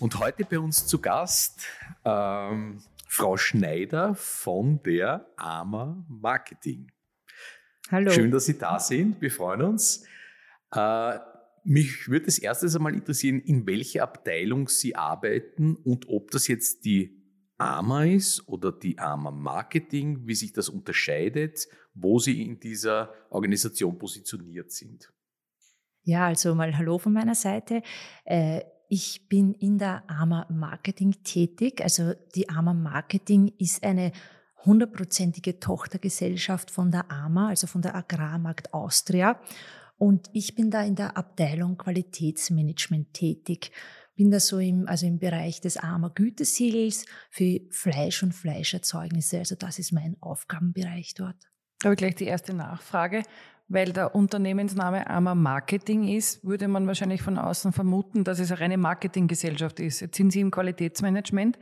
Und heute bei uns zu Gast ähm, Frau Schneider von der AMA Marketing. Hallo. Schön, dass Sie da sind. Wir freuen uns. Äh, mich würde das erstes einmal interessieren, in welcher Abteilung Sie arbeiten und ob das jetzt die AMA ist oder die AMA Marketing, wie sich das unterscheidet, wo Sie in dieser Organisation positioniert sind. Ja, also mal Hallo von meiner Seite. Äh, ich bin in der AMA Marketing tätig. Also die AMA Marketing ist eine hundertprozentige Tochtergesellschaft von der AMA, also von der Agrarmarkt Austria. Und ich bin da in der Abteilung Qualitätsmanagement tätig. Bin da so im, also im Bereich des AMA Gütesiegels für Fleisch und Fleischerzeugnisse. Also das ist mein Aufgabenbereich dort. Ich gleich die erste Nachfrage. Weil der Unternehmensname AMA Marketing ist, würde man wahrscheinlich von außen vermuten, dass es eine reine Marketinggesellschaft ist. Jetzt sind Sie im Qualitätsmanagement.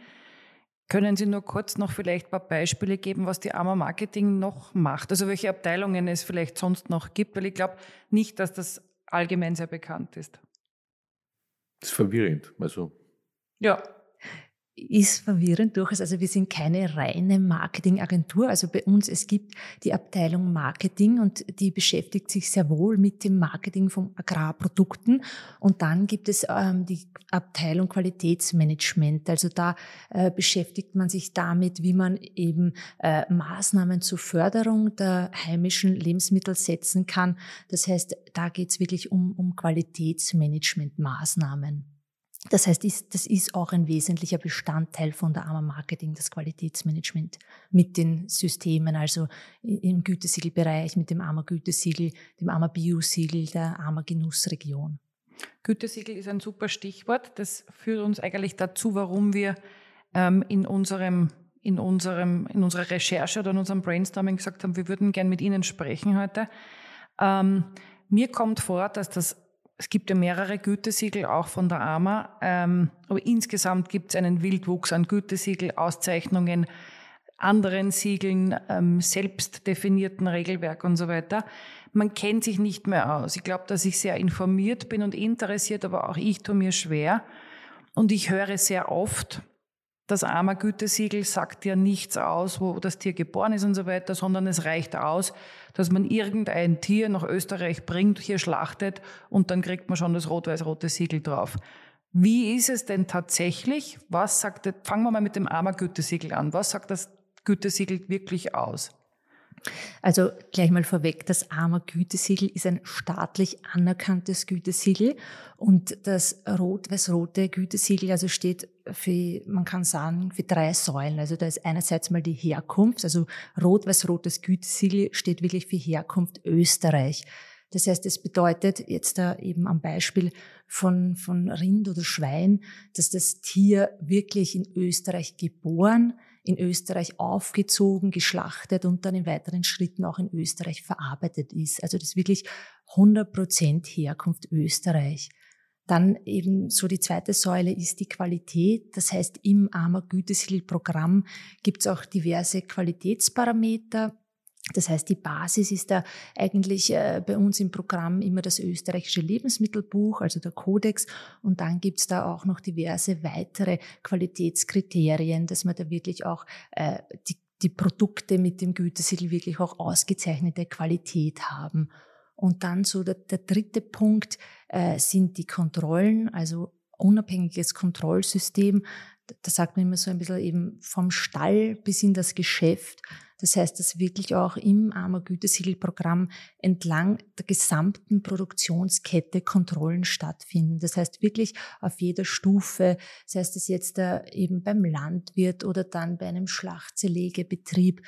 Können Sie nur kurz noch vielleicht ein paar Beispiele geben, was die AMA Marketing noch macht? Also welche Abteilungen es vielleicht sonst noch gibt? Weil ich glaube nicht, dass das allgemein sehr bekannt ist. Das ist verwirrend. Also ja, ist verwirrend durchaus. Also wir sind keine reine Marketingagentur. Also bei uns, es gibt die Abteilung Marketing und die beschäftigt sich sehr wohl mit dem Marketing von Agrarprodukten. Und dann gibt es ähm, die Abteilung Qualitätsmanagement. Also da äh, beschäftigt man sich damit, wie man eben äh, Maßnahmen zur Förderung der heimischen Lebensmittel setzen kann. Das heißt, da geht es wirklich um, um Qualitätsmanagementmaßnahmen. Das heißt, das ist auch ein wesentlicher Bestandteil von der AMA Marketing, das Qualitätsmanagement mit den Systemen, also im Gütesiegelbereich mit dem AMA Gütesiegel, dem AMA Biosiegel, der AMA Genussregion. Gütesiegel ist ein super Stichwort. Das führt uns eigentlich dazu, warum wir ähm, in unserem in unserem in unserer Recherche oder in unserem Brainstorming gesagt haben, wir würden gern mit Ihnen sprechen heute. Ähm, mir kommt vor, dass das es gibt ja mehrere Gütesiegel, auch von der AMA, ähm, aber insgesamt gibt es einen Wildwuchs an Gütesiegel, Auszeichnungen, anderen Siegeln, ähm, selbst definierten Regelwerk und so weiter. Man kennt sich nicht mehr aus. Ich glaube, dass ich sehr informiert bin und interessiert, aber auch ich tue mir schwer. Und ich höre sehr oft, das AMA-Gütesiegel sagt ja nichts aus, wo das Tier geboren ist und so weiter, sondern es reicht aus, dass man irgendein Tier nach Österreich bringt, hier schlachtet und dann kriegt man schon das rot-weiß-rote Siegel drauf. Wie ist es denn tatsächlich? Was sagt, fangen wir mal mit dem AMA-Gütesiegel an. Was sagt das Gütesiegel wirklich aus? Also gleich mal vorweg, das AMA Gütesiegel ist ein staatlich anerkanntes Gütesiegel und das rot-weiß-rote Gütesiegel also steht für, man kann sagen, für drei Säulen. Also da ist einerseits mal die Herkunft, also rot-weiß-rotes Gütesiegel steht wirklich für Herkunft Österreich. Das heißt, es bedeutet jetzt da eben am Beispiel von, von Rind oder Schwein, dass das Tier wirklich in Österreich geboren, in Österreich aufgezogen, geschlachtet und dann in weiteren Schritten auch in Österreich verarbeitet ist. Also das ist wirklich 100 Prozent Herkunft Österreich. Dann eben so die zweite Säule ist die Qualität. Das heißt, im AMA Gütesiegel-Programm gibt es auch diverse Qualitätsparameter, das heißt, die Basis ist da eigentlich äh, bei uns im Programm immer das österreichische Lebensmittelbuch, also der Kodex. Und dann gibt's da auch noch diverse weitere Qualitätskriterien, dass man da wirklich auch äh, die, die Produkte mit dem Gütesiegel wirklich auch ausgezeichnete Qualität haben. Und dann so der, der dritte Punkt äh, sind die Kontrollen, also unabhängiges Kontrollsystem. Da sagt man immer so ein bisschen eben vom Stall bis in das Geschäft das heißt, dass wirklich auch im Armer Gütesiegelprogramm entlang der gesamten Produktionskette Kontrollen stattfinden. Das heißt wirklich auf jeder Stufe, das heißt es jetzt eben beim Landwirt oder dann bei einem Schlachtzerlegebetrieb,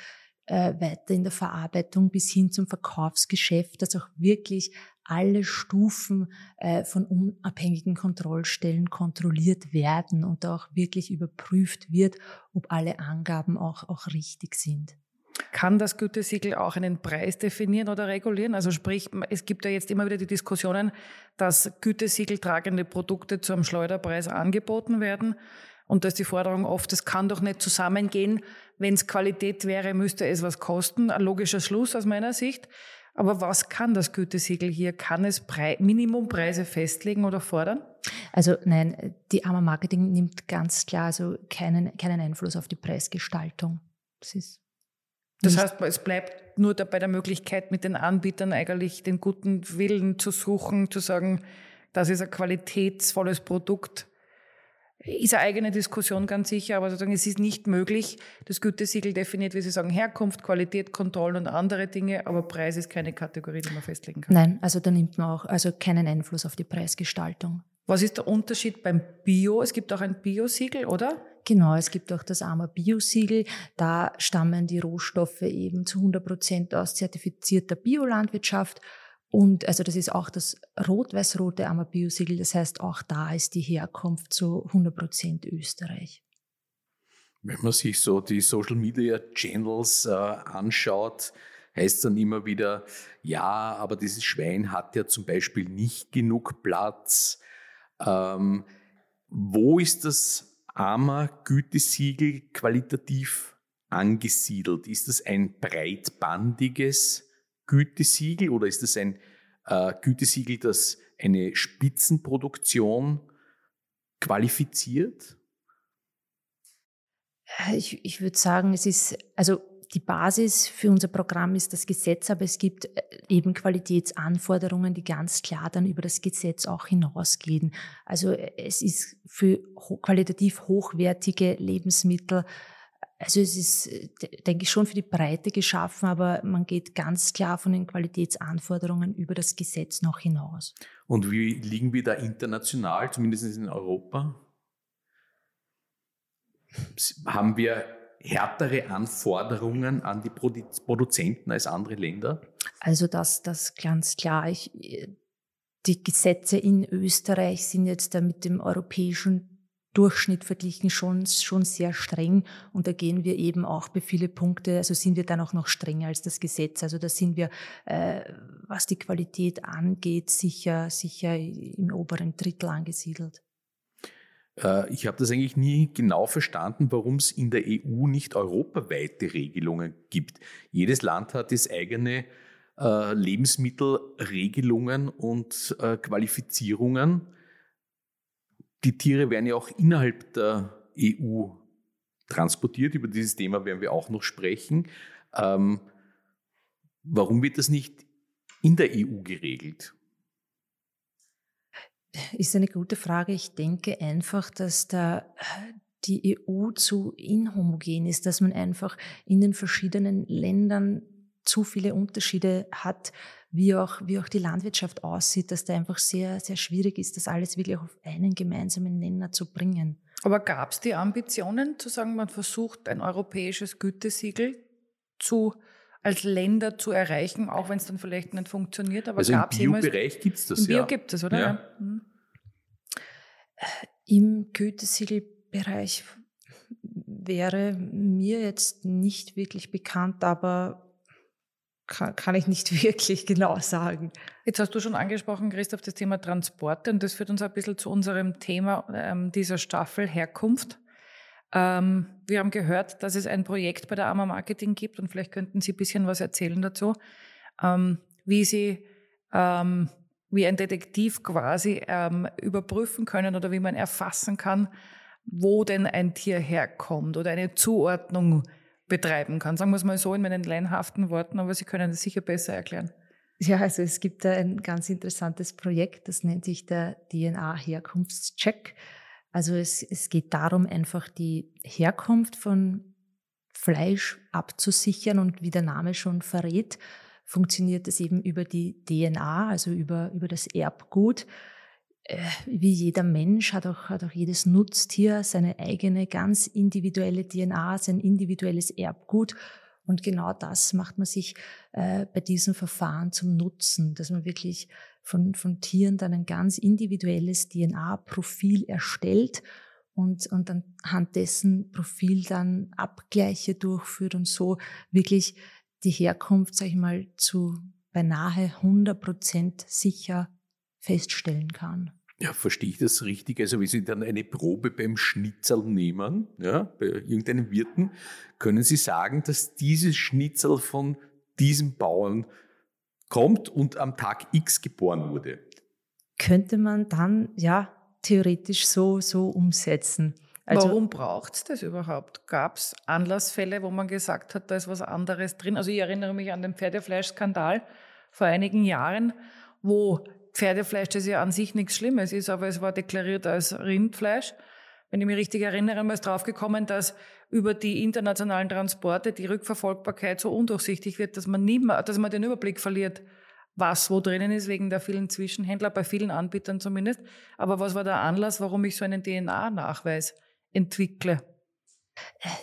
äh, weiter in der Verarbeitung bis hin zum Verkaufsgeschäft, dass auch wirklich alle Stufen äh, von unabhängigen Kontrollstellen kontrolliert werden und auch wirklich überprüft wird, ob alle Angaben auch, auch richtig sind. Kann das Gütesiegel auch einen Preis definieren oder regulieren? Also sprich, es gibt ja jetzt immer wieder die Diskussionen, dass Gütesiegel tragende Produkte zu einem Schleuderpreis angeboten werden. Und da ist die Forderung oft, es kann doch nicht zusammengehen. Wenn es Qualität wäre, müsste es was kosten. Ein logischer Schluss aus meiner Sicht. Aber was kann das Gütesiegel hier? Kann es Pre Minimumpreise festlegen oder fordern? Also nein, die AMA Marketing nimmt ganz klar also keinen, keinen Einfluss auf die Preisgestaltung. Das ist das heißt, es bleibt nur bei der Möglichkeit, mit den Anbietern eigentlich den guten Willen zu suchen, zu sagen, das ist ein qualitätsvolles Produkt. Ist eine eigene Diskussion ganz sicher, aber sozusagen es ist nicht möglich. Das Gütesiegel definiert, wie Sie sagen, Herkunft, Qualität, Kontrollen und andere Dinge, aber Preis ist keine Kategorie, die man festlegen kann. Nein, also da nimmt man auch also keinen Einfluss auf die Preisgestaltung. Was ist der Unterschied beim Bio? Es gibt auch ein Biosiegel, oder? Genau, es gibt auch das AMA Bio-Siegel. Da stammen die Rohstoffe eben zu 100 Prozent aus zertifizierter Biolandwirtschaft. Und also das ist auch das rot-weiß-rote AMA Bio-Siegel. Das heißt, auch da ist die Herkunft zu 100 Prozent Österreich. Wenn man sich so die Social Media Channels äh, anschaut, heißt dann immer wieder, ja, aber dieses Schwein hat ja zum Beispiel nicht genug Platz. Ähm, wo ist das AMA-Gütesiegel qualitativ angesiedelt? Ist das ein breitbandiges Gütesiegel oder ist das ein äh, Gütesiegel, das eine Spitzenproduktion qualifiziert? Ich, ich würde sagen, es ist, also die Basis für unser Programm ist das Gesetz, aber es gibt äh, eben Qualitätsanforderungen, die ganz klar dann über das Gesetz auch hinausgehen. Also äh, es ist für qualitativ hochwertige Lebensmittel, also es ist, äh, denke ich, schon für die Breite geschaffen, aber man geht ganz klar von den Qualitätsanforderungen über das Gesetz noch hinaus. Und wie liegen wir da international, zumindest in Europa? Haben wir härtere Anforderungen an die Produzenten als andere Länder? Also das, das ganz klar. Ich, die Gesetze in Österreich sind jetzt da mit dem europäischen Durchschnitt verglichen schon, schon sehr streng. Und da gehen wir eben auch bei viele Punkte, also sind wir dann auch noch strenger als das Gesetz. Also da sind wir, äh, was die Qualität angeht, sicher, sicher im oberen Drittel angesiedelt. Äh, ich habe das eigentlich nie genau verstanden, warum es in der EU nicht europaweite Regelungen gibt. Jedes Land hat its eigene äh, Lebensmittelregelungen und äh, Qualifizierungen. Die Tiere werden ja auch innerhalb der EU transportiert. Über dieses Thema werden wir auch noch sprechen. Ähm, warum wird das nicht in der EU geregelt? Ist eine gute Frage. Ich denke einfach, dass da die EU zu inhomogen ist, dass man einfach in den verschiedenen Ländern zu viele Unterschiede hat, wie auch, wie auch die Landwirtschaft aussieht, dass da einfach sehr, sehr schwierig ist, das alles wirklich auf einen gemeinsamen Nenner zu bringen. Aber gab es die Ambitionen zu sagen, man versucht ein europäisches Gütesiegel zu als Länder zu erreichen, auch wenn es dann vielleicht nicht funktioniert. Aber also im Bio-Bereich gibt es das, Im Bio ja. gibt es, oder? Ja. ja. Mhm. Im Gütesiegelbereich wäre mir jetzt nicht wirklich bekannt, aber kann, kann, ich nicht wirklich genau sagen. Jetzt hast du schon angesprochen, Christoph, das Thema Transporte und das führt uns ein bisschen zu unserem Thema ähm, dieser Staffel Herkunft. Ähm, wir haben gehört, dass es ein Projekt bei der AMA Marketing gibt und vielleicht könnten Sie ein bisschen was erzählen dazu, ähm, wie Sie ähm, wie ein Detektiv quasi ähm, überprüfen können oder wie man erfassen kann, wo denn ein Tier herkommt oder eine Zuordnung betreiben kann. Sagen wir es mal so in meinen leinhaften Worten, aber Sie können das sicher besser erklären. Ja, also es gibt da ein ganz interessantes Projekt, das nennt sich der DNA-Herkunftscheck. Also es, es geht darum, einfach die Herkunft von Fleisch abzusichern und wie der Name schon verrät, funktioniert das eben über die DNA, also über, über das Erbgut. Äh, wie jeder Mensch hat auch, hat auch jedes Nutztier seine eigene ganz individuelle DNA, sein individuelles Erbgut. Und genau das macht man sich äh, bei diesem Verfahren zum Nutzen, dass man wirklich von, von Tieren dann ein ganz individuelles DNA-Profil erstellt und, und anhand dessen Profil dann Abgleiche durchführt und so wirklich die Herkunft, sag ich mal, zu beinahe 100 Prozent sicher feststellen kann. Ja, verstehe ich das richtig? Also, wenn Sie dann eine Probe beim Schnitzel nehmen, ja, bei irgendeinem Wirten, können Sie sagen, dass dieses Schnitzel von diesem Bauern kommt und am Tag X geboren wurde? Könnte man dann, ja, theoretisch so, so umsetzen. Also, Warum braucht es das überhaupt? Gab es Anlassfälle, wo man gesagt hat, da ist was anderes drin? Also ich erinnere mich an den Pferdefleischskandal vor einigen Jahren, wo Pferdefleisch, das ja an sich nichts Schlimmes ist, aber es war deklariert als Rindfleisch. Wenn ich mich richtig erinnere, man ist draufgekommen, dass über die internationalen Transporte die Rückverfolgbarkeit so undurchsichtig wird, dass man, nie mehr, dass man den Überblick verliert, was wo drinnen ist, wegen der vielen Zwischenhändler, bei vielen Anbietern zumindest. Aber was war der Anlass, warum ich so einen DNA-Nachweis entwickle?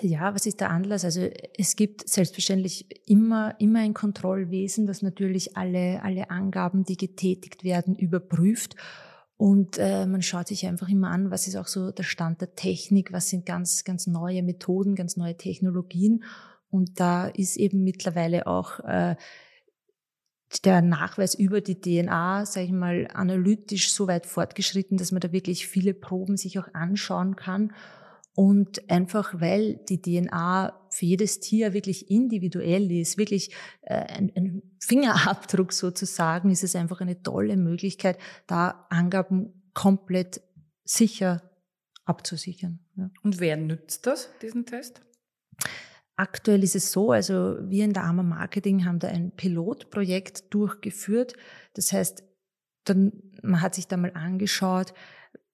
Ja, was ist der Anlass? Also es gibt selbstverständlich immer, immer ein Kontrollwesen, das natürlich alle, alle Angaben, die getätigt werden, überprüft. Und äh, man schaut sich einfach immer an, was ist auch so der Stand der Technik, was sind ganz, ganz neue Methoden, ganz neue Technologien. Und da ist eben mittlerweile auch äh, der Nachweis über die DNA, sage ich mal, analytisch so weit fortgeschritten, dass man da wirklich viele Proben sich auch anschauen kann und einfach weil die DNA für jedes Tier wirklich individuell ist, wirklich äh, ein, ein, Fingerabdruck sozusagen, ist es einfach eine tolle Möglichkeit, da Angaben komplett sicher abzusichern. Ja. Und wer nützt das, diesen Test? Aktuell ist es so, also wir in der AMA Marketing haben da ein Pilotprojekt durchgeführt. Das heißt, dann, man hat sich da mal angeschaut,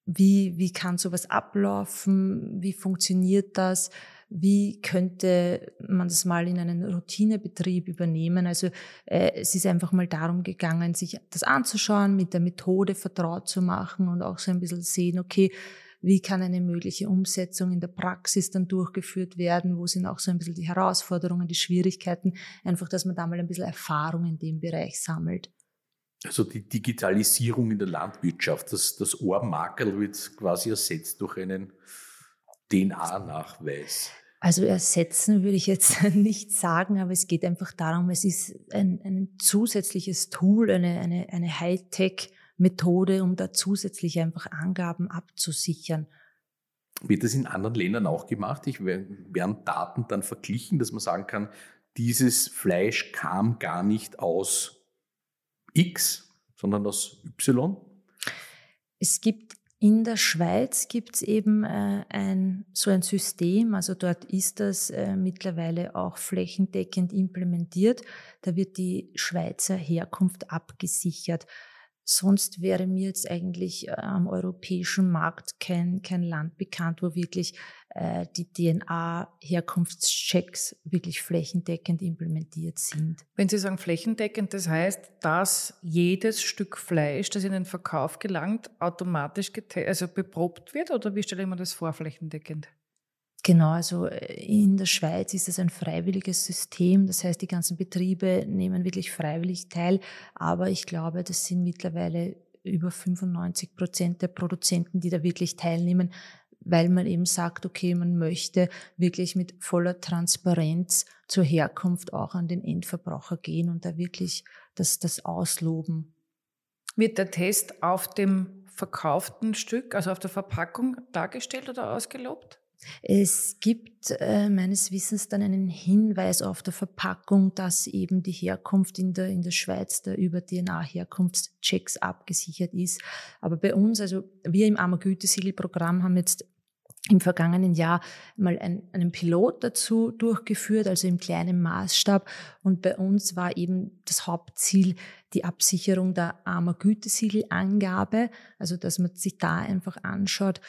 wie, wie kann sowas ablaufen? Wie funktioniert das? Wie könnte man das mal in einen Routinebetrieb übernehmen? Also äh, es ist einfach mal darum gegangen, sich das anzuschauen, mit der Methode vertraut zu machen und auch so ein bisschen sehen, okay, wie kann eine mögliche Umsetzung in der Praxis dann durchgeführt werden? Wo sind auch so ein bisschen die Herausforderungen, die Schwierigkeiten? Einfach, dass man da mal ein bisschen Erfahrung in dem Bereich sammelt. Also die Digitalisierung in der Landwirtschaft, das, das Ohrmakel wird quasi ersetzt durch einen DNA-Nachweis. Also ersetzen würde ich jetzt nicht sagen, aber es geht einfach darum, es ist ein, ein zusätzliches Tool, eine, eine, eine Hightech-Methode, um da zusätzlich einfach Angaben abzusichern. Wird das in anderen Ländern auch gemacht? Ich, werden Daten dann verglichen, dass man sagen kann, dieses Fleisch kam gar nicht aus X, sondern aus Y? Es gibt in der Schweiz gibt es eben äh, ein, so ein System, also dort ist das äh, mittlerweile auch flächendeckend implementiert. Da wird die Schweizer Herkunft abgesichert. Sonst wäre mir jetzt eigentlich äh, am europäischen Markt kein, kein Land bekannt, wo wirklich äh, die DNA-Herkunftschecks wirklich flächendeckend implementiert sind. Wenn Sie sagen flächendeckend, das heißt, dass jedes Stück Fleisch, das in den Verkauf gelangt, automatisch also beprobt wird? Oder wie stelle ich mir das vor, flächendeckend? Genau, also äh, in der Schweiz ist es ein freiwilliges System. Das heißt, die ganzen Betriebe nehmen wirklich freiwillig teil. Aber ich glaube, das sind mittlerweile über 95 Prozent der Produzenten, die da wirklich teilnehmen, weil man eben sagt, okay, man möchte wirklich mit voller Transparenz zur Herkunft auch an den Endverbraucher gehen und da wirklich das, das ausloben. Wird der Test auf dem verkauften Stück, also auf der Verpackung dargestellt oder ausgelobt? Es gibt äh, meines Wissens dann einen Hinweis auf der Verpackung, dass eben die Herkunft in der, in der Schweiz der über DNA-Herkunftschecks abgesichert ist. Aber bei uns, also wir im Armer Gütesiegelprogramm haben jetzt im vergangenen Jahr mal ein, einen Pilot dazu durchgeführt, also im kleinen Maßstab. Und bei uns war eben das Hauptziel die Absicherung der armer Gütesiegelangabe, also dass man sich da einfach anschaut,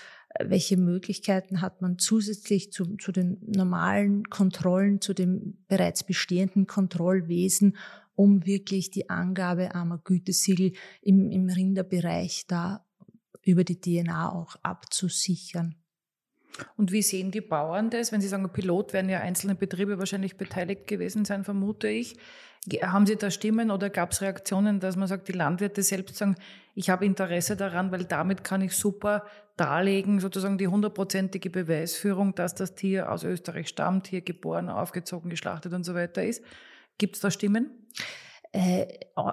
welche Möglichkeiten hat man zusätzlich zu, zu den normalen Kontrollen, zu dem bereits bestehenden Kontrollwesen, um wirklich die Angabe armer Gütesiegel im, im Rinderbereich da über die DNA auch abzusichern. Und wie sehen die Bauern das? Wenn Sie sagen, Pilot werden ja einzelne Betriebe wahrscheinlich beteiligt gewesen sein, vermute ich. Haben Sie da Stimmen oder gab es Reaktionen, dass man sagt, die Landwirte selbst sagen, ich habe Interesse daran, weil damit kann ich super darlegen, sozusagen die hundertprozentige Beweisführung, dass das Tier aus Österreich stammt, hier geboren, aufgezogen, geschlachtet und so weiter ist. Gibt es da Stimmen? Äh,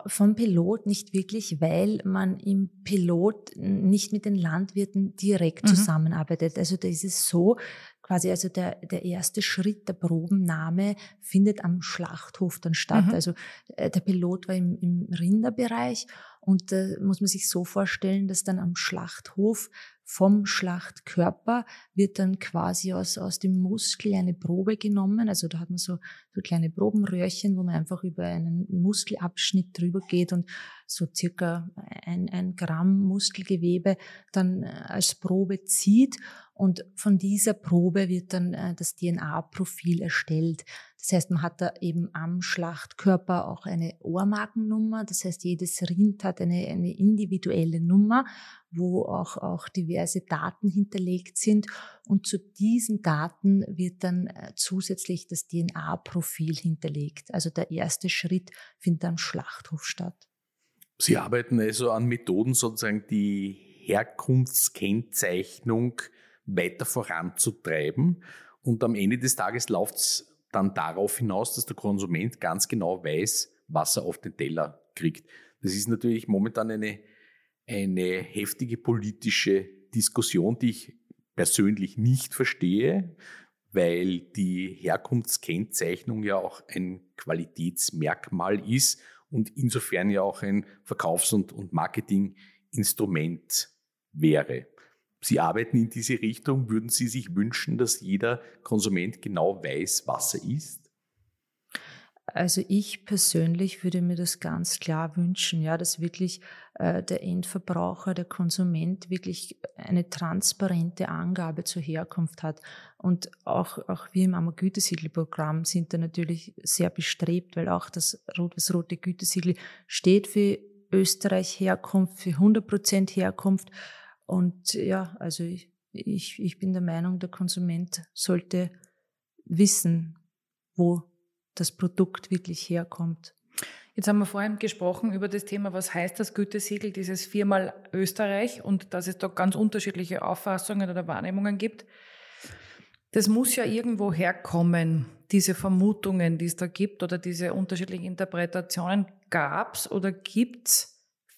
vom Pilot nicht wirklich, weil man im Pilot nicht mit den Landwirten direkt mhm. zusammenarbeitet. Also da ist es so, quasi also der, der erste Schritt der Probennahme findet am Schlachthof dann statt. Mhm. Also äh, der Pilot war im, im Rinderbereich und da muss man sich so vorstellen, dass dann am Schlachthof vom Schlachtkörper wird dann quasi aus, aus dem Muskel eine Probe genommen. Also da hat man so, so kleine Probenröhrchen, wo man einfach über einen Muskelabschnitt drüber geht und so circa ein, ein Gramm Muskelgewebe dann äh, als Probe zieht. Und von dieser Probe wird dann äh, das DNA-Profil erstellt. Das heißt, man hat da eben am Schlachtkörper auch eine Ohrmarkennummer. Das heißt, jedes Rind hat eine, eine individuelle Nummer, wo auch, auch diverse Daten hinterlegt sind. Und zu diesen Daten wird dann äh, zusätzlich das DNA-Profil hinterlegt. Also der erste Schritt findet am Schlachthof statt. Sie arbeiten also an Methoden, sozusagen die Herkunftskennzeichnung weiter voranzutreiben. Und am Ende des Tages läuft es dann darauf hinaus, dass der Konsument ganz genau weiß, was er auf den Teller kriegt. Das ist natürlich momentan eine, eine heftige politische Diskussion, die ich persönlich nicht verstehe, weil die Herkunftskennzeichnung ja auch ein Qualitätsmerkmal ist und insofern ja auch ein Verkaufs- und, und Marketinginstrument wäre. Sie arbeiten in diese Richtung. Würden Sie sich wünschen, dass jeder Konsument genau weiß, was er isst? Also ich persönlich würde mir das ganz klar wünschen, ja, dass wirklich äh, der Endverbraucher, der Konsument wirklich eine transparente Angabe zur Herkunft hat. Und auch, auch wir im Ammer Gütesiegelprogramm sind da natürlich sehr bestrebt, weil auch das rot-weiß-rote Gütesiegel steht für Österreich Herkunft, für 100 Prozent Herkunft. Und ja, also ich, ich, ich bin der Meinung, der Konsument sollte wissen, wo das Produkt wirklich herkommt. Jetzt haben wir vorhin gesprochen über das Thema, was heißt das Gütesiegel, dieses viermal Österreich und dass es da ganz unterschiedliche Auffassungen oder Wahrnehmungen gibt. Das muss ja irgendwo herkommen, diese Vermutungen, die es da gibt oder diese unterschiedlichen Interpretationen. Gab es oder gibt es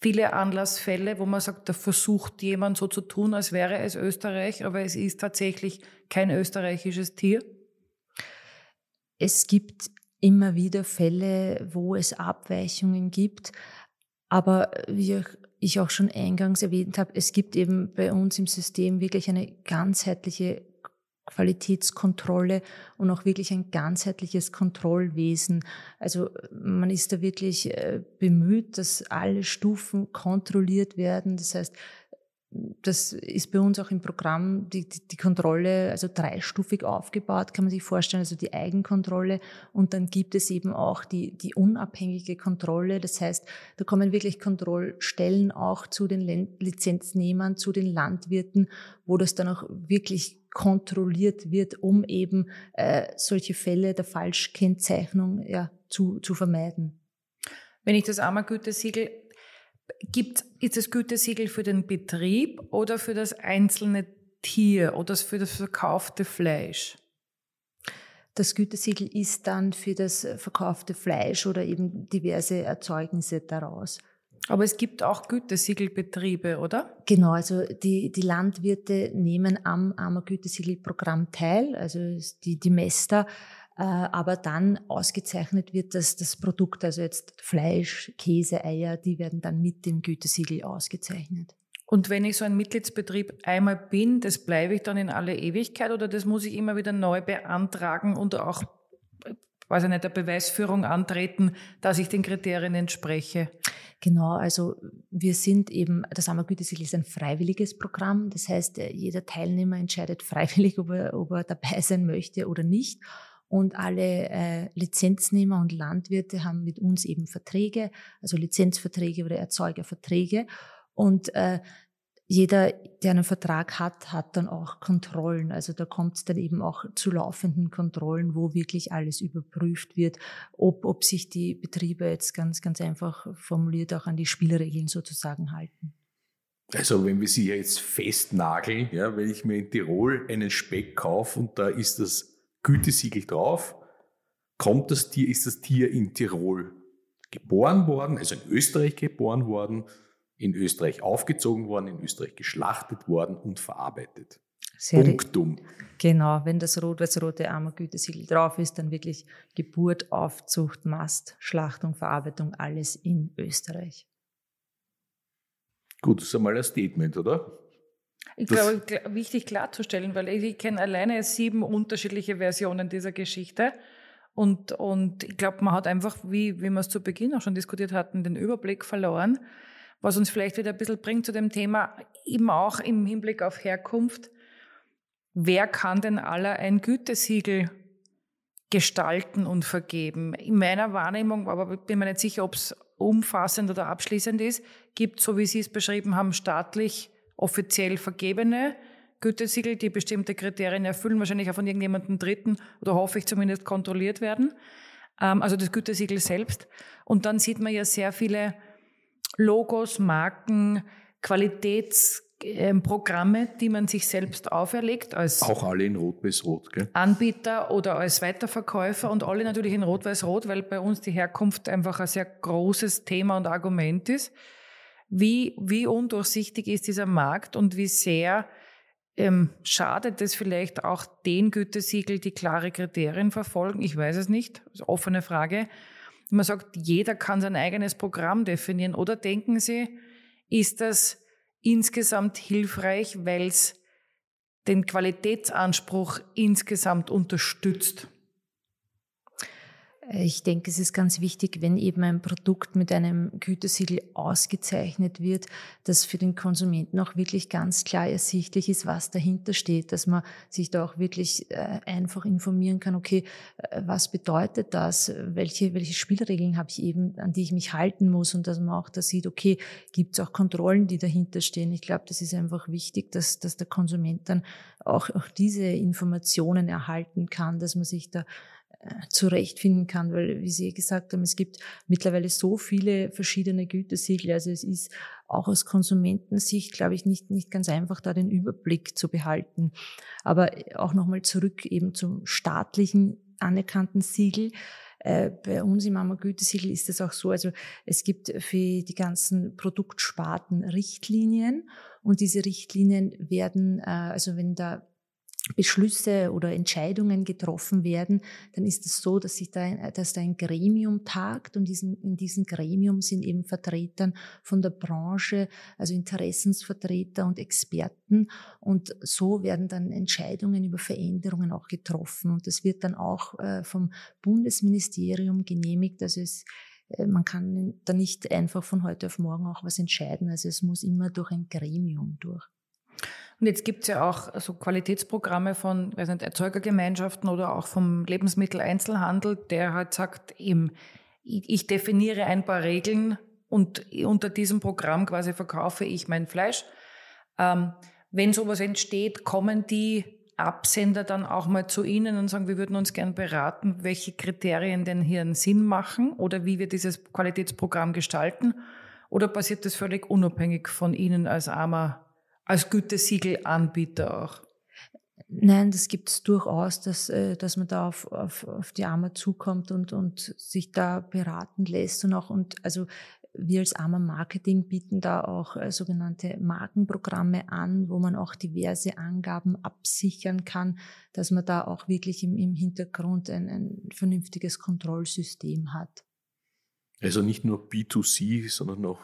viele Anlassfälle, wo man sagt, da versucht jemand so zu tun, als wäre es Österreich, aber es ist tatsächlich kein österreichisches Tier? Es gibt immer wieder Fälle, wo es Abweichungen gibt, aber wie ich auch schon eingangs erwähnt habe, es gibt eben bei uns im System wirklich eine ganzheitliche Qualitätskontrolle und auch wirklich ein ganzheitliches Kontrollwesen. Also man ist da wirklich äh, bemüht, dass alle Stufen kontrolliert werden. Das heißt, das ist bei uns auch im Programm die, die, die, Kontrolle, also dreistufig aufgebaut, kann man sich vorstellen, also die Eigenkontrolle und dann gibt es eben auch die, die unabhängige Kontrolle. Das heißt, da kommen wirklich Kontrollstellen auch zu den Lizenznehmern, zu den Landwirten, wo das dann auch wirklich kontrolliert wird, um eben äh, solche Fälle der Falschkennzeichnung ja, zu, zu vermeiden. Wenn ich das Ammergütesiegel Gibt, ist das Gütesiegel für den Betrieb oder für das einzelne Tier oder für das verkaufte Fleisch? Das Gütesiegel ist dann für das verkaufte Fleisch oder eben diverse Erzeugnisse daraus. Aber es gibt auch Gütesiegelbetriebe, oder? Genau, also die, die Landwirte nehmen am Armer Gütesiegelprogramm teil, also die, die Mester äh, aber dann ausgezeichnet wird dass das Produkt, also jetzt Fleisch, Käse, Eier, die werden dann mit dem Gütesiegel ausgezeichnet. Und wenn ich so ein Mitgliedsbetrieb einmal bin, das bleibe ich dann in alle Ewigkeit oder das muss ich immer wieder neu beantragen und auch, weiß ich nicht, der Beweisführung antreten, dass ich den Kriterien entspreche? Genau, also wir sind eben, das Ammergütesiegel ist ein freiwilliges Programm. Das heißt, jeder Teilnehmer entscheidet freiwillig, ob er, ob er dabei sein möchte oder nicht. Und alle äh, Lizenznehmer und Landwirte haben mit uns eben Verträge, also Lizenzverträge oder Erzeugerverträge. Und äh, jeder, der einen Vertrag hat, hat dann auch Kontrollen. Also da kommt es dann eben auch zu laufenden Kontrollen, wo wirklich alles überprüft wird, ob, ob sich die Betriebe jetzt ganz, ganz einfach formuliert auch an die Spielregeln sozusagen halten. Also wenn wir sie jetzt festnageln, ja, wenn ich mir in Tirol einen Speck kaufe und da ist das Gütesiegel drauf, kommt das Tier, ist das Tier in Tirol geboren worden, also in Österreich geboren worden, in Österreich aufgezogen worden, in Österreich geschlachtet worden und verarbeitet. Sehr Punktum. Genau, wenn das rot-weiß-rote Ammergütesiegel drauf ist, dann wirklich Geburt, Aufzucht, Mast, Schlachtung, Verarbeitung, alles in Österreich. Gut, das ist einmal ein Statement, oder? Ich das glaube, wichtig klarzustellen, weil ich kenne alleine sieben unterschiedliche Versionen dieser Geschichte. Und, und ich glaube, man hat einfach, wie, wie wir es zu Beginn auch schon diskutiert hatten, den Überblick verloren was uns vielleicht wieder ein bisschen bringt zu dem Thema, eben auch im Hinblick auf Herkunft. Wer kann denn aller ein Gütesiegel gestalten und vergeben? In meiner Wahrnehmung, aber bin mir nicht sicher, ob es umfassend oder abschließend ist, gibt, so wie Sie es beschrieben haben, staatlich offiziell vergebene Gütesiegel, die bestimmte Kriterien erfüllen, wahrscheinlich auch von irgendjemandem Dritten oder hoffe ich zumindest kontrolliert werden. Ähm, also das Gütesiegel selbst. Und dann sieht man ja sehr viele Logos, Marken, Qualitätsprogramme, die man sich selbst auferlegt als auch alle in Rot-Weiß-Rot, gell? Anbieter oder als Weiterverkäufer und alle natürlich in Rot-Weiß-Rot, weil bei uns die Herkunft einfach ein sehr großes Thema und Argument ist. Wie, wie undurchsichtig ist dieser Markt und wie sehr ähm, schadet es vielleicht auch den Gütesiegel, die klare Kriterien verfolgen? Ich weiß es nicht. Das ist eine offene Frage man sagt, jeder kann sein eigenes Programm definieren. Oder denken Sie, ist das insgesamt hilfreich, weil es den Qualitätsanspruch insgesamt unterstützt? Ich denke, es ist ganz wichtig, wenn eben ein Produkt mit einem Gütesiegel ausgezeichnet wird, dass für den Konsumenten auch wirklich ganz klar ersichtlich ist, was dahinter steht, dass man sich da auch wirklich äh, einfach informieren kann, okay, äh, was bedeutet das, welche, welche Spielregeln habe ich eben, an die ich mich halten muss und dass man auch da sieht, okay, gibt es auch Kontrollen, die dahinter stehen. Ich glaube, das ist einfach wichtig, dass, dass der Konsument dann auch, auch diese Informationen erhalten kann, dass man sich da zurechtfinden kann, weil, wie Sie gesagt haben, es gibt mittlerweile so viele verschiedene Gütesiegel. Also es ist auch aus Konsumentensicht, glaube ich, nicht, nicht ganz einfach, da den Überblick zu behalten. Aber auch nochmal zurück eben zum staatlichen anerkannten Siegel. Äh, bei uns im Ammer Gütesiegel ist es auch so, also es gibt für die ganzen Produktsparten Richtlinien und diese Richtlinien werden, äh, also wenn da Beschlüsse oder Entscheidungen getroffen werden, dann ist es so, dass sich da, ein, dass da ein Gremium tagt und diesen, in diesem Gremium sind eben Vertretern von der Branche, also Interessensvertreter und Experten und so werden dann Entscheidungen über Veränderungen auch getroffen und das wird dann auch äh, vom Bundesministerium genehmigt, also es äh, man kann da nicht einfach von heute auf morgen auch was entscheiden. Also es muss immer durch ein Gremium durch. Und jetzt gibt es ja auch so Qualitätsprogramme von weiß nicht, Erzeugergemeinschaften oder auch vom Lebensmitteleinzelhandel, der halt sagt, eben, ich definiere ein paar Regeln und unter diesem Programm quasi verkaufe ich mein Fleisch. Ähm, wenn sowas entsteht, kommen die Absender dann auch mal zu Ihnen und sagen, wir würden uns gern beraten, welche Kriterien denn hier einen Sinn machen oder wie wir dieses Qualitätsprogramm gestalten? Oder passiert das völlig unabhängig von Ihnen als armer als Gütesiegelanbieter auch? Nein, das gibt es durchaus, dass, äh, dass man da auf, auf, auf die Arme zukommt und, und sich da beraten lässt und auch, und also wir als Armer Marketing bieten da auch äh, sogenannte Markenprogramme an, wo man auch diverse Angaben absichern kann, dass man da auch wirklich im, im Hintergrund ein, ein vernünftiges Kontrollsystem hat. Also nicht nur B2C, sondern auch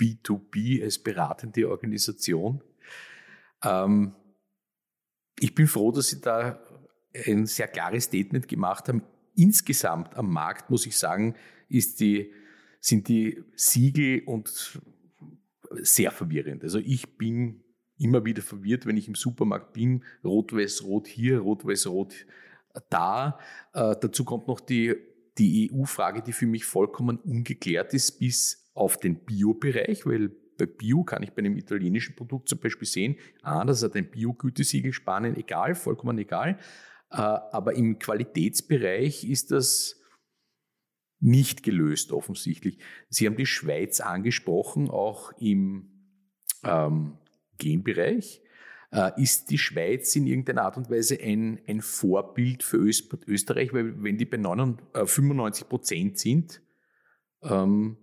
B2B als beratende Organisation. Ähm, ich bin froh, dass Sie da ein sehr klares Statement gemacht haben. Insgesamt am Markt, muss ich sagen, ist die, sind die Siegel und sehr verwirrend. Also ich bin immer wieder verwirrt, wenn ich im Supermarkt bin. Rot-Weiß-Rot hier, Rot-Weiß-Rot da. Äh, dazu kommt noch die, die EU-Frage, die für mich vollkommen ungeklärt ist, bis auf den Bio-Bereich, weil bei Bio kann ich bei einem italienischen Produkt zum Beispiel sehen, ah, das hat ein Bio-Gütesiegel Spanien, egal, vollkommen egal. Äh, aber im Qualitätsbereich ist das nicht gelöst offensichtlich. Sie haben die Schweiz angesprochen, auch im ähm, Genbereich. Äh, ist die Schweiz in irgendeiner Art und Weise ein, ein Vorbild für Österreich? Weil wenn die bei 99, 95 äh, Prozent sind, ähm,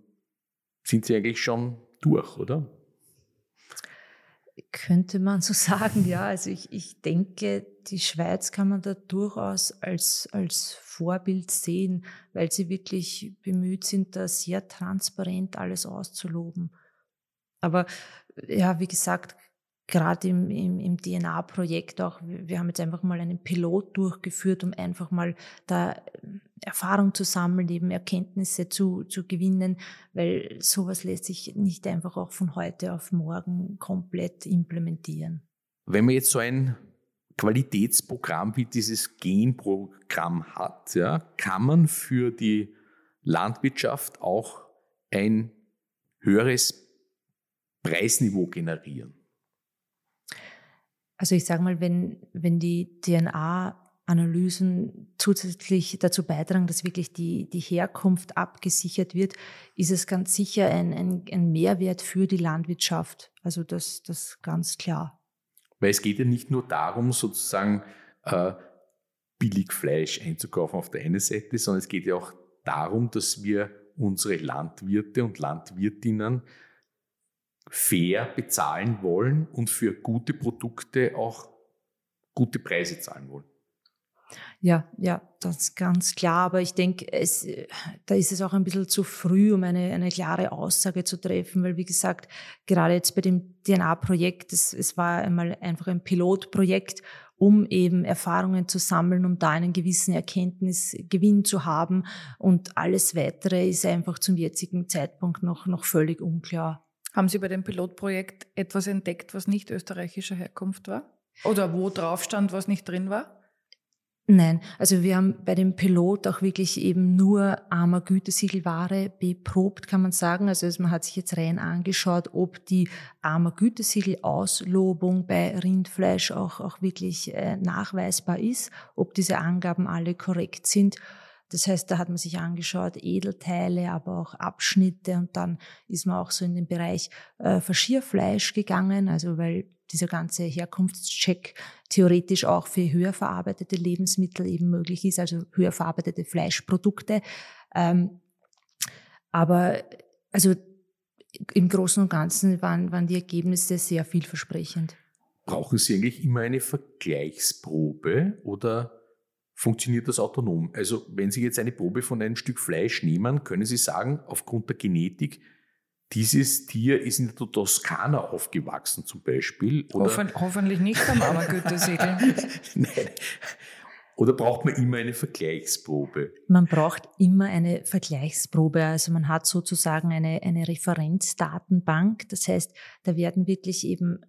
sind sie eigentlich schon durch, oder? Könnte man so sagen, ja. Also ich, ich denke, die Schweiz kann man da durchaus als, als Vorbild sehen, weil sie wirklich bemüht sind, da sehr transparent alles auszuloben. Aber ja, wie gesagt, gerade im, im, im DNA-Projekt auch, wir haben jetzt einfach mal einen Pilot durchgeführt, um einfach mal da Erfahrung zu sammeln, eben Erkenntnisse zu, zu gewinnen, weil sowas lässt sich nicht einfach auch von heute auf morgen komplett implementieren. Wenn man jetzt so ein Qualitätsprogramm wie dieses Genprogramm hat, ja, kann man für die Landwirtschaft auch ein höheres Preisniveau generieren. Also ich sage mal, wenn, wenn die DNA-Analysen zusätzlich dazu beitragen, dass wirklich die, die Herkunft abgesichert wird, ist es ganz sicher ein, ein, ein Mehrwert für die Landwirtschaft. Also das, das ganz klar. Weil es geht ja nicht nur darum, sozusagen äh, billig Fleisch einzukaufen auf der einen Seite, sondern es geht ja auch darum, dass wir unsere Landwirte und Landwirtinnen fair bezahlen wollen und für gute Produkte auch gute Preise zahlen wollen. Ja, ja, das ist ganz klar. Aber ich denke, es, da ist es auch ein bisschen zu früh, um eine, eine klare Aussage zu treffen, weil wie gesagt, gerade jetzt bei dem DNA-Projekt, es, es war einmal einfach ein Pilotprojekt, um eben Erfahrungen zu sammeln, um da einen gewissen Erkenntnisgewinn zu haben. Und alles weitere ist einfach zum jetzigen Zeitpunkt noch, noch völlig unklar. Haben Sie bei dem Pilotprojekt etwas entdeckt, was nicht österreichischer Herkunft war? Oder wo drauf stand, was nicht drin war? Nein, also wir haben bei dem Pilot auch wirklich eben nur armer Gütesiegelware beprobt, kann man sagen. Also man hat sich jetzt rein angeschaut, ob die armer Gütesiegel-Auslobung bei Rindfleisch auch, auch wirklich äh, nachweisbar ist, ob diese Angaben alle korrekt sind. Das heißt, da hat man sich angeschaut, Edelteile, aber auch Abschnitte und dann ist man auch so in den Bereich äh, Verschierfleisch gegangen, also weil dieser ganze Herkunftscheck theoretisch auch für höher verarbeitete Lebensmittel eben möglich ist, also höher verarbeitete Fleischprodukte. Ähm, aber also im Großen und Ganzen waren, waren die Ergebnisse sehr vielversprechend. Brauchen Sie eigentlich immer eine Vergleichsprobe oder funktioniert das autonom. Also wenn Sie jetzt eine Probe von einem Stück Fleisch nehmen, können Sie sagen, aufgrund der Genetik, dieses Tier ist in der Toskana aufgewachsen zum Beispiel. Oder Hoffen, hoffentlich nicht am Ammergütesiegel. Nein. Oder braucht man immer eine Vergleichsprobe? Man braucht immer eine Vergleichsprobe. Also man hat sozusagen eine, eine Referenzdatenbank. Das heißt, da werden wirklich eben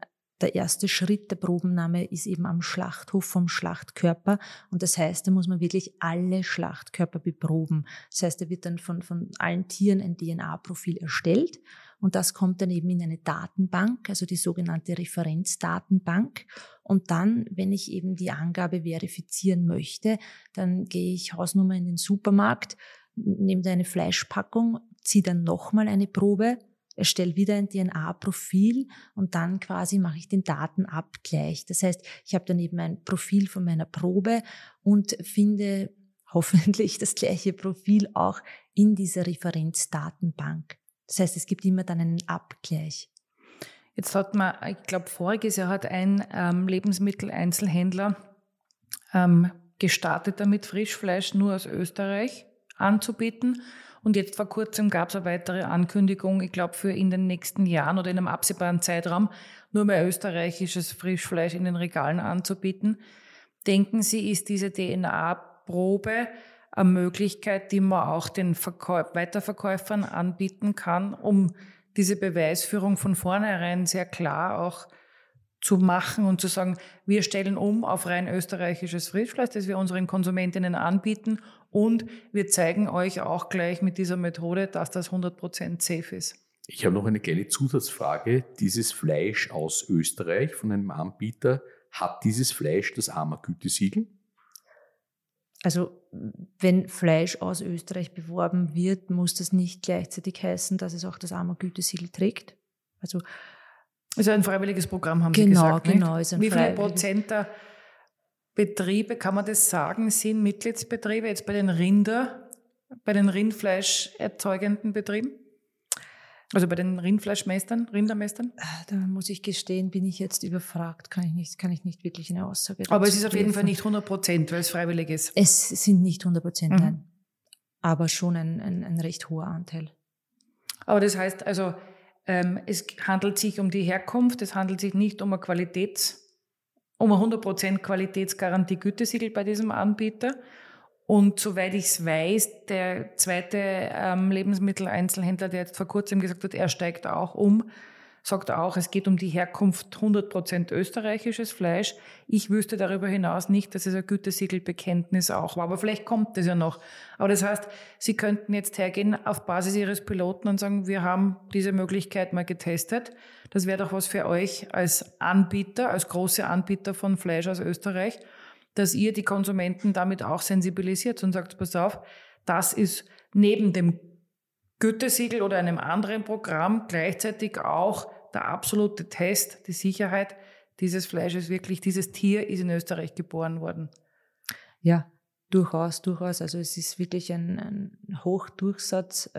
der erste Schritt der Probennahme ist eben am Schlachthof vom Schlachtkörper. Und das heißt, da muss man wirklich alle Schlachtkörper beproben. Das heißt, da wird dann von, von allen Tieren ein DNA-Profil erstellt. Und das kommt dann eben in eine Datenbank, also die sogenannte Referenzdatenbank. Und dann, wenn ich eben die Angabe verifizieren möchte, dann gehe ich Hausnummer in den Supermarkt, nehme da eine Fleischpackung, ziehe dann nochmal eine Probe erstelle wieder ein DNA-Profil und dann quasi mache ich den Datenabgleich. Das heißt, ich habe dann eben ein Profil von meiner Probe und finde hoffentlich das gleiche Profil auch in dieser Referenzdatenbank. Das heißt, es gibt immer dann einen Abgleich. Jetzt hat man, ich glaube, voriges Jahr hat ein ähm, Lebensmitteleinzelhändler ähm, gestartet damit, Frischfleisch nur aus Österreich anzubieten. Und jetzt vor kurzem gab es eine weitere Ankündigung, ich glaube, für in den nächsten Jahren oder in einem absehbaren Zeitraum nur mehr österreichisches Frischfleisch in den Regalen anzubieten. Denken Sie, ist diese DNA-Probe eine Möglichkeit, die man auch den Verkäuf Weiterverkäufern anbieten kann, um diese Beweisführung von vornherein sehr klar auch zu machen und zu sagen, wir stellen um auf rein österreichisches Frischfleisch, das wir unseren Konsumentinnen anbieten und wir zeigen euch auch gleich mit dieser Methode, dass das 100% safe ist. Ich habe noch eine kleine Zusatzfrage. Dieses Fleisch aus Österreich von einem Anbieter, hat dieses Fleisch das AMA-Gütesiegel? Also wenn Fleisch aus Österreich beworben wird, muss das nicht gleichzeitig heißen, dass es auch das AMA-Gütesiegel trägt. Also ist ein freiwilliges Programm, haben genau, Sie gesagt. Genau, ein Wie viele Prozent der Betriebe, kann man das sagen, sind Mitgliedsbetriebe jetzt bei den Rinder, bei den Rindfleischerzeugenden Betrieben? Also bei den Rindfleischmeistern, Rindermeistern? Ah, da muss ich gestehen, bin ich jetzt überfragt, kann ich nicht, kann ich nicht wirklich eine Aussage Aber es ist auf jeden Fall nicht 100 Prozent, weil es freiwillig ist. Es sind nicht 100 Prozent, mhm. nein. Aber schon ein, ein, ein recht hoher Anteil. Aber das heißt also, ähm, es handelt sich um die Herkunft, es handelt sich nicht um eine Qualitäts, um eine 100% Qualitätsgarantie Gütesiegel bei diesem Anbieter. Und soweit ich es weiß, der zweite ähm, Lebensmitteleinzelhändler, der jetzt vor kurzem gesagt hat, er steigt auch um, sagt auch, es geht um die Herkunft 100% österreichisches Fleisch. Ich wüsste darüber hinaus nicht, dass es ein Gütesiegelbekenntnis auch war, aber vielleicht kommt es ja noch. Aber das heißt, Sie könnten jetzt hergehen auf Basis Ihres Piloten und sagen, wir haben diese Möglichkeit mal getestet. Das wäre doch was für euch als Anbieter, als große Anbieter von Fleisch aus Österreich, dass ihr die Konsumenten damit auch sensibilisiert und sagt, pass auf, das ist neben dem Gütesiegel oder einem anderen Programm gleichzeitig auch der absolute Test, die Sicherheit dieses Fleisches wirklich, dieses Tier ist in Österreich geboren worden. Ja, durchaus, durchaus. Also es ist wirklich ein, ein Hochdurchsatz.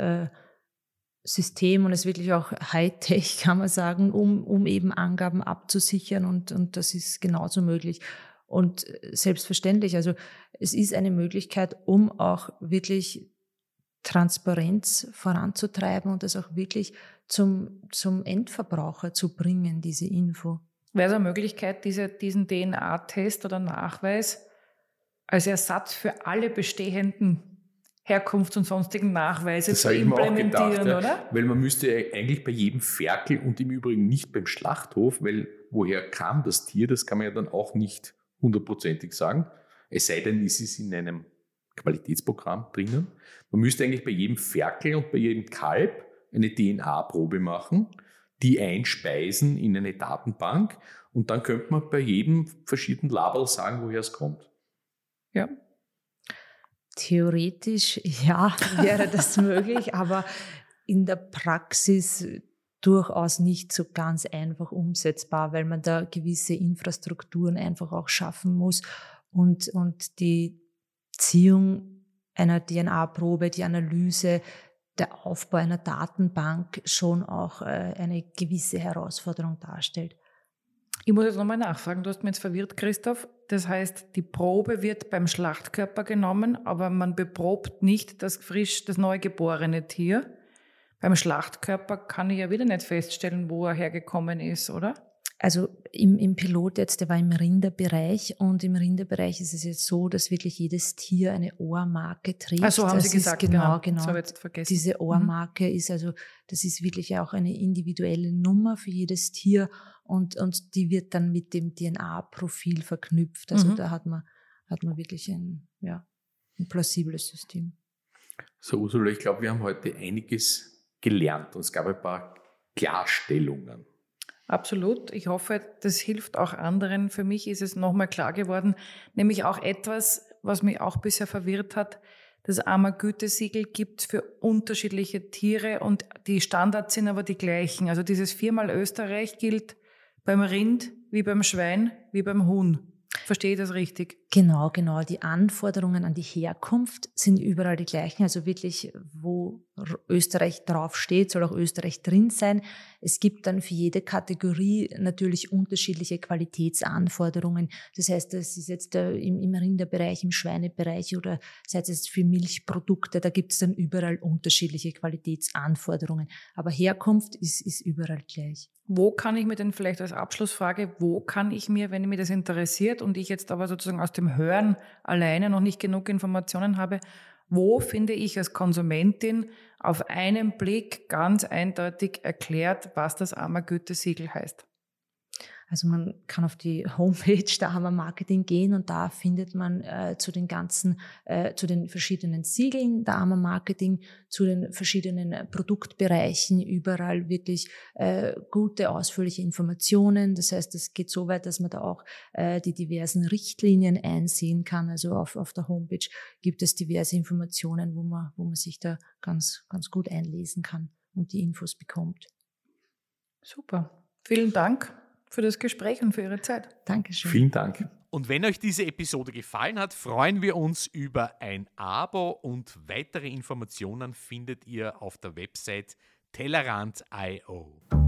System und es ist wirklich auch Hightech, kann man sagen, um, um eben Angaben abzusichern und, und das ist genauso möglich. Und selbstverständlich, also es ist eine Möglichkeit, um auch wirklich Transparenz voranzutreiben und das auch wirklich zum, zum Endverbraucher zu bringen, diese Info. Wäre es eine Möglichkeit, diese, diesen DNA-Test oder Nachweis als Ersatz für alle bestehenden Herkunfts- und sonstigen Nachweise das zu implementieren, gedacht, ja. oder? Weil man müsste eigentlich bei jedem Ferkel und im Übrigen nicht beim Schlachthof, weil woher kam das Tier, das kann man ja dann auch nicht hundertprozentig sagen. Es sei denn, es ist in einem Qualitätsprogramm drinnen. Man müsste eigentlich bei jedem Ferkel und bei jedem Kalb eine DNA-Probe machen, die einspeisen in eine Datenbank und dann könnte man bei jedem verschiedenen Label sagen, woher es kommt. Ja. Theoretisch ja, wäre das möglich, aber in der Praxis durchaus nicht so ganz einfach umsetzbar, weil man da gewisse Infrastrukturen einfach auch schaffen muss und, und die Ziehung einer DNA-Probe, die Analyse, der Aufbau einer Datenbank schon auch äh, eine gewisse Herausforderung darstellt. Ich muss jetzt nochmal nachfragen, du hast mich jetzt verwirrt, Christoph. Das heißt, die Probe wird beim Schlachtkörper genommen, aber man beprobt nicht das frisch, das neugeborene Tier. Beim Schlachtkörper kann ich ja wieder nicht feststellen, wo er hergekommen ist, oder? Also im, im Pilot jetzt, der war im Rinderbereich und im Rinderbereich ist es jetzt so, dass wirklich jedes Tier eine Ohrmarke trägt. Also haben das Sie gesagt, genau, genau. Das habe ich jetzt vergessen. Diese mhm. Ohrmarke mhm. ist also, das ist wirklich auch eine individuelle Nummer für jedes Tier und, und die wird dann mit dem DNA-Profil verknüpft. Also mhm. da hat man, hat man wirklich ein, ja, ein plausibles System. So, Ursula, ich glaube, wir haben heute einiges gelernt und es gab ein paar Klarstellungen. Absolut. Ich hoffe, das hilft auch anderen. Für mich ist es nochmal klar geworden, nämlich auch etwas, was mich auch bisher verwirrt hat. Das AMA-Gütesiegel gibt für unterschiedliche Tiere und die Standards sind aber die gleichen. Also dieses viermal Österreich gilt beim Rind wie beim Schwein wie beim Huhn. Verstehe ich das richtig? Genau, genau. Die Anforderungen an die Herkunft sind überall die gleichen. Also wirklich, wo Österreich draufsteht, soll auch Österreich drin sein. Es gibt dann für jede Kategorie natürlich unterschiedliche Qualitätsanforderungen. Das heißt, das ist jetzt im, im Rinderbereich, im Schweinebereich oder sei es für Milchprodukte, da gibt es dann überall unterschiedliche Qualitätsanforderungen. Aber Herkunft ist, ist überall gleich. Wo kann ich mir denn vielleicht als Abschlussfrage, wo kann ich mir, wenn mich das interessiert und ich jetzt aber sozusagen aus dem Hören alleine noch nicht genug Informationen habe, wo finde ich als Konsumentin auf einen Blick ganz eindeutig erklärt, was das AMA-Gütesiegel heißt? Also man kann auf die Homepage der Hammer Marketing gehen und da findet man äh, zu den ganzen, äh, zu den verschiedenen Siegeln der Hammer Marketing, zu den verschiedenen Produktbereichen überall wirklich äh, gute, ausführliche Informationen. Das heißt, es geht so weit, dass man da auch äh, die diversen Richtlinien einsehen kann. Also auf, auf der Homepage gibt es diverse Informationen, wo man, wo man sich da ganz, ganz gut einlesen kann und die Infos bekommt. Super. Vielen Dank für das Gespräch und für Ihre Zeit. Dankeschön. Vielen Dank. Und wenn euch diese Episode gefallen hat, freuen wir uns über ein Abo und weitere Informationen findet ihr auf der Website tellerant.io.